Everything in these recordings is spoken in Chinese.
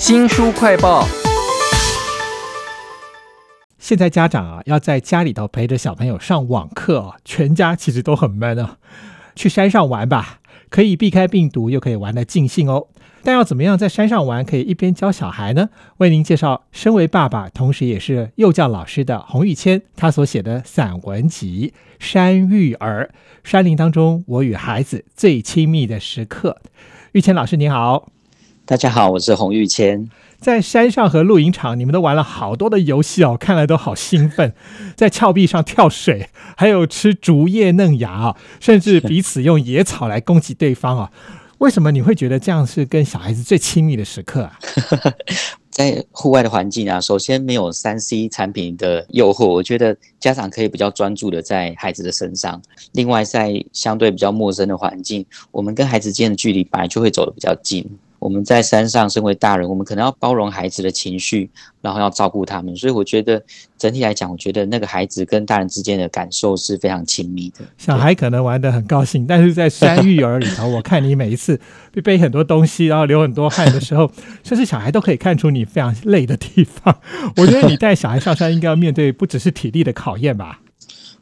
新书快报。现在家长啊，要在家里头陪着小朋友上网课哦，全家其实都很闷啊。去山上玩吧，可以避开病毒，又可以玩得尽兴哦。但要怎么样在山上玩，可以一边教小孩呢？为您介绍，身为爸爸，同时也是幼教老师的洪玉谦，他所写的散文集《山育儿》，山林当中我与孩子最亲密的时刻。玉谦老师你好，大家好，我是洪玉谦。在山上和露营场，你们都玩了好多的游戏哦，看来都好兴奋。在峭壁上跳水，还有吃竹叶嫩芽啊，甚至彼此用野草来攻击对方啊。为什么你会觉得这样是跟小孩子最亲密的时刻啊？在户外的环境啊，首先没有三 C 产品的诱惑，我觉得家长可以比较专注的在孩子的身上。另外，在相对比较陌生的环境，我们跟孩子间的距离本来就会走得比较近。我们在山上，身为大人，我们可能要包容孩子的情绪，然后要照顾他们。所以我觉得整体来讲，我觉得那个孩子跟大人之间的感受是非常亲密的。小孩可能玩得很高兴，但是在山 育儿里头，我看你每一次背很多东西，然后流很多汗的时候，甚至小孩都可以看出你非常累的地方。我觉得你带小孩上山，应该要面对不只是体力的考验吧。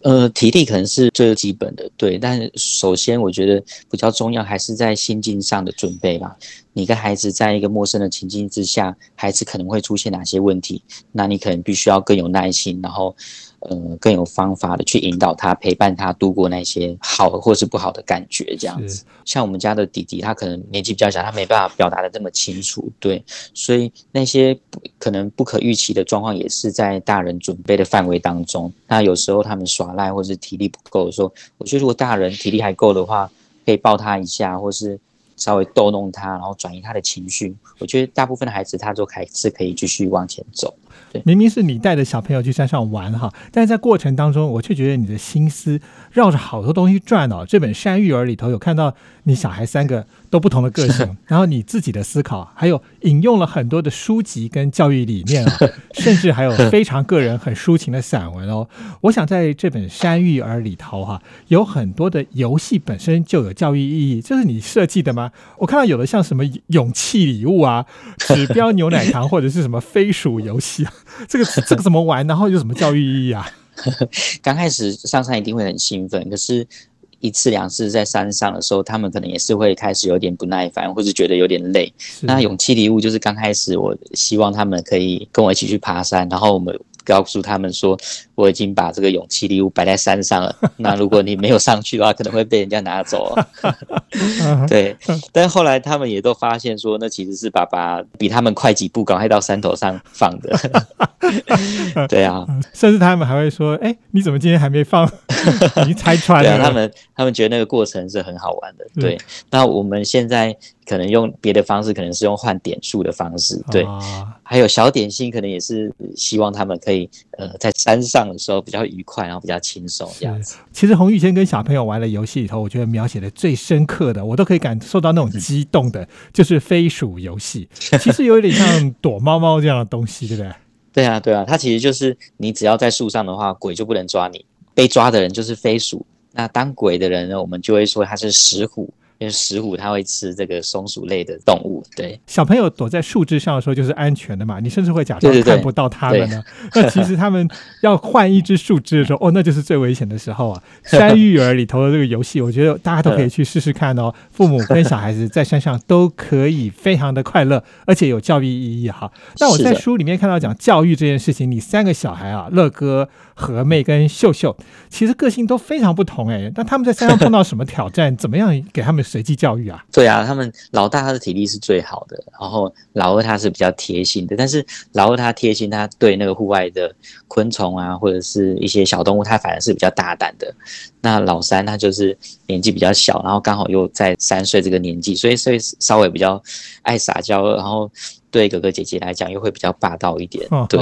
呃，体力可能是最基本的，对。但首先，我觉得比较重要还是在心境上的准备吧。你跟孩子在一个陌生的情境之下，孩子可能会出现哪些问题？那你可能必须要更有耐心，然后。呃，更有方法的去引导他，陪伴他度过那些好或是不好的感觉，这样子。像我们家的弟弟，他可能年纪比较小，他没办法表达的这么清楚，对。所以那些可能不可预期的状况，也是在大人准备的范围当中。那有时候他们耍赖或是体力不够的时候，我觉得如果大人体力还够的话，可以抱他一下，或是稍微逗弄他，然后转移他的情绪。我觉得大部分的孩子，他都还是可以继续往前走。对明明是你带着小朋友去山上玩哈，但是在过程当中，我却觉得你的心思绕着好多东西转哦。这本《山育儿》里头有看到你小孩三个都不同的个性，然后你自己的思考，还有引用了很多的书籍跟教育理念啊，甚至还有非常个人很抒情的散文哦。我想在这本《山育儿》里头哈，有很多的游戏本身就有教育意义，这是你设计的吗？我看到有的像什么勇气礼物啊、指标牛奶糖 或者是什么飞鼠游戏啊。这个这个怎么玩？然后有什么教育意义啊？刚开始上山一定会很兴奋，可是，一次两次在山上的时候，他们可能也是会开始有点不耐烦，或是觉得有点累。那勇气礼物就是刚开始，我希望他们可以跟我一起去爬山，然后我们。告诉他们说，我已经把这个勇气礼物摆在山上了。那如果你没有上去的话，可能会被人家拿走。对，但后来他们也都发现说，那其实是爸爸比他们快几步，赶快到山头上放的。对啊，甚至他们还会说：“哎，你怎么今天还没放？你拆穿了。”他们他们觉得那个过程是很好玩的。对，那我们现在。可能用别的方式，可能是用换点数的方式，对。还有小点心，可能也是希望他们可以呃在山上的时候比较愉快，然后比较轻松这样子。其实洪玉谦跟小朋友玩的游戏里头，我觉得描写的最深刻的，我都可以感受到那种激动的，就是飞鼠游戏。其实有点像躲猫猫这样的东西，对不对？对啊，对啊，它其实就是你只要在树上的话，鬼就不能抓你，被抓的人就是飞鼠。那当鬼的人呢，我们就会说他是石虎。因为石虎它会吃这个松鼠类的动物，对小朋友躲在树枝上的时候就是安全的嘛，你甚至会假装看不到他们呢。那其实他们要换一只树枝的时候，哦，那就是最危险的时候啊。山育儿里头的这个游戏，我觉得大家都可以去试试看哦。父母跟小孩子在山上都可以非常的快乐，而且有教育意义哈。那我在书里面看到讲教育这件事情，你三个小孩啊，乐哥、和妹跟秀秀，其实个性都非常不同哎。那他们在山上碰到什么挑战？怎么样给他们？随机教育啊，对啊，他们老大他的体力是最好的，然后老二他是比较贴心的，但是老二他贴心，他对那个户外的昆虫啊，或者是一些小动物，他反而是比较大胆的。那老三他就是年纪比较小，然后刚好又在三岁这个年纪，所以所以稍微比较爱撒娇，然后。对哥哥姐姐来讲，又会比较霸道一点。对，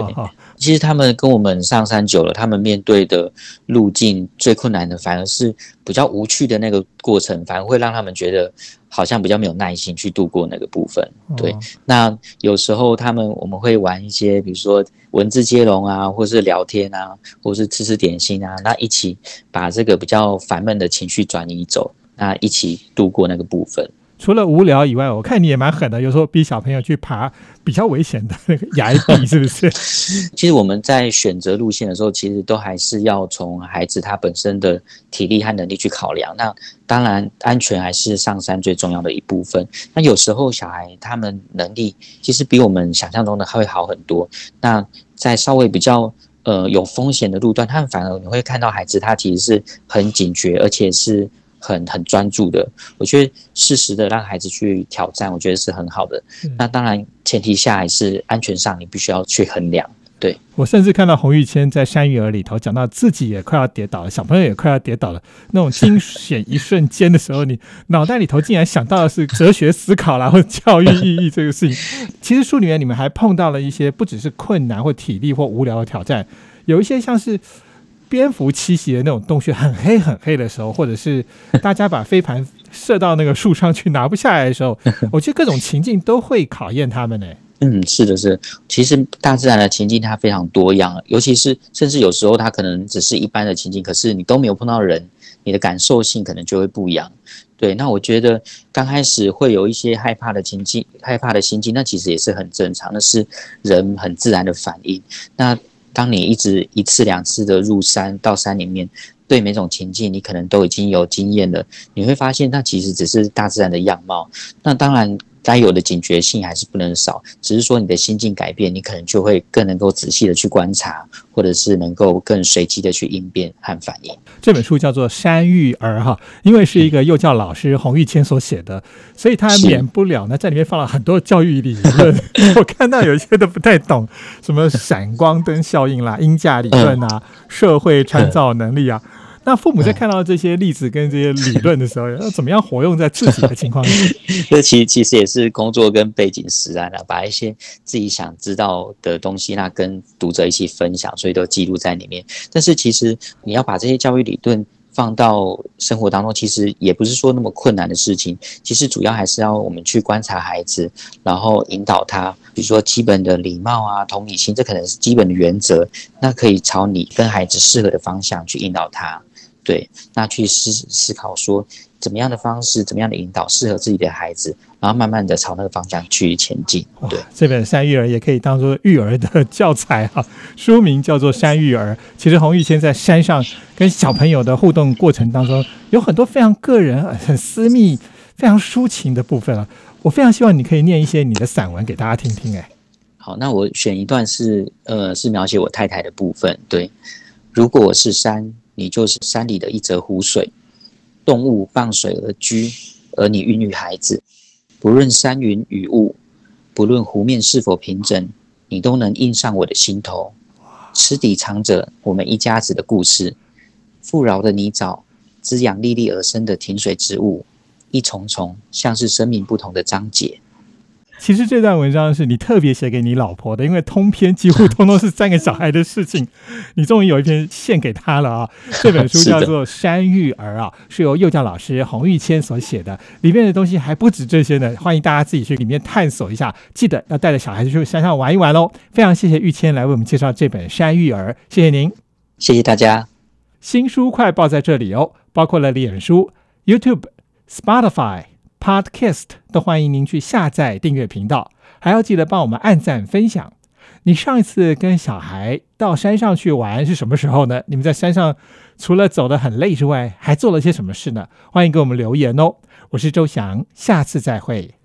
其实他们跟我们上山久了，他们面对的路径最困难的，反而是比较无趣的那个过程，反而会让他们觉得好像比较没有耐心去度过那个部分。对，那有时候他们我们会玩一些，比如说文字接龙啊，或是聊天啊，或是吃吃点心啊，那一起把这个比较烦闷的情绪转移走，那一起度过那个部分。除了无聊以外，我看你也蛮狠的，有时候逼小朋友去爬比较危险的那个崖壁，是不是？其实我们在选择路线的时候，其实都还是要从孩子他本身的体力和能力去考量。那当然，安全还是上山最重要的一部分。那有时候小孩他们能力其实比我们想象中的还会好很多。那在稍微比较呃有风险的路段，他们反而你会看到孩子他其实是很警觉，而且是。很很专注的，我觉得适时的让孩子去挑战，我觉得是很好的。那当然前提下还是安全上，你必须要去衡量。对我甚至看到洪玉谦在山育儿里头讲到自己也快要跌倒了，小朋友也快要跌倒了，那种惊险一瞬间的时候，你 脑袋里头竟然想到的是哲学思考啦，或教育意义这个事情。其实书里面你们还碰到了一些不只是困难或体力或无聊的挑战，有一些像是。蝙蝠栖息的那种洞穴很黑很黑的时候，或者是 大家把飞盘射到那个树上去拿不下来的时候，我觉得各种情境都会考验他们呢。嗯，是的，是。其实大自然的情境它非常多样，尤其是甚至有时候它可能只是一般的情境，可是你都没有碰到人，你的感受性可能就会不一样。对，那我觉得刚开始会有一些害怕的情境、害怕的心境，那其实也是很正常，那是人很自然的反应。那当你一直一次两次的入山到山里面，对每种情境你可能都已经有经验了，你会发现它其实只是大自然的样貌。那当然。该有的警觉性还是不能少，只是说你的心境改变，你可能就会更能够仔细的去观察，或者是能够更随机的去应变和反应。这本书叫做《山育儿》哈，因为是一个幼教老师洪玉谦所写的，所以他免不了呢在里面放了很多教育理论。我看到有一些都不太懂，什么闪光灯效应啦、音价理论啊、社会参照能力啊。那父母在看到这些例子跟这些理论的时候，要怎么样活用在自己的情况下？这其其实也是工作跟背景使然了，把一些自己想知道的东西，那跟读者一起分享，所以都记录在里面。但是其实你要把这些教育理论放到生活当中，其实也不是说那么困难的事情。其实主要还是要我们去观察孩子，然后引导他，比如说基本的礼貌啊、同理心，这可能是基本的原则。那可以朝你跟孩子适合的方向去引导他。对，那去思思考说，怎么样的方式，怎么样的引导适合自己的孩子，然后慢慢的朝那个方向去前进。对，这本《山育儿》也可以当做育儿的 教材哈，书名叫做《山育儿》。其实洪玉谦在山上跟小朋友的互动过程当中，有很多非常个人、很私密、非常抒情的部分啊。我非常希望你可以念一些你的散文给大家听听。哎，好，那我选一段是呃，是描写我太太的部分。对，如果我是山。你就是山里的一则湖水，动物傍水而居，而你孕育孩子。不论山云雨雾，不论湖面是否平整，你都能印上我的心头。池底藏着我们一家子的故事，富饶的泥沼滋养历历而生的停水植物，一重重像是生命不同的章节。其实这段文章是你特别写给你老婆的，因为通篇几乎通通是三个小孩的事情，你终于有一篇献给她了啊！这本书叫做《山育儿》啊，是由幼教老师洪玉谦所写的，里面的东西还不止这些呢。欢迎大家自己去里面探索一下，记得要带着小孩子去山上玩一玩喽！非常谢谢玉谦来为我们介绍这本《山育儿》，谢谢您，谢谢大家。新书快报在这里哦，包括了脸书、YouTube、Spotify。Podcast 都欢迎您去下载订阅频道，还要记得帮我们按赞分享。你上一次跟小孩到山上去玩是什么时候呢？你们在山上除了走得很累之外，还做了些什么事呢？欢迎给我们留言哦。我是周翔，下次再会。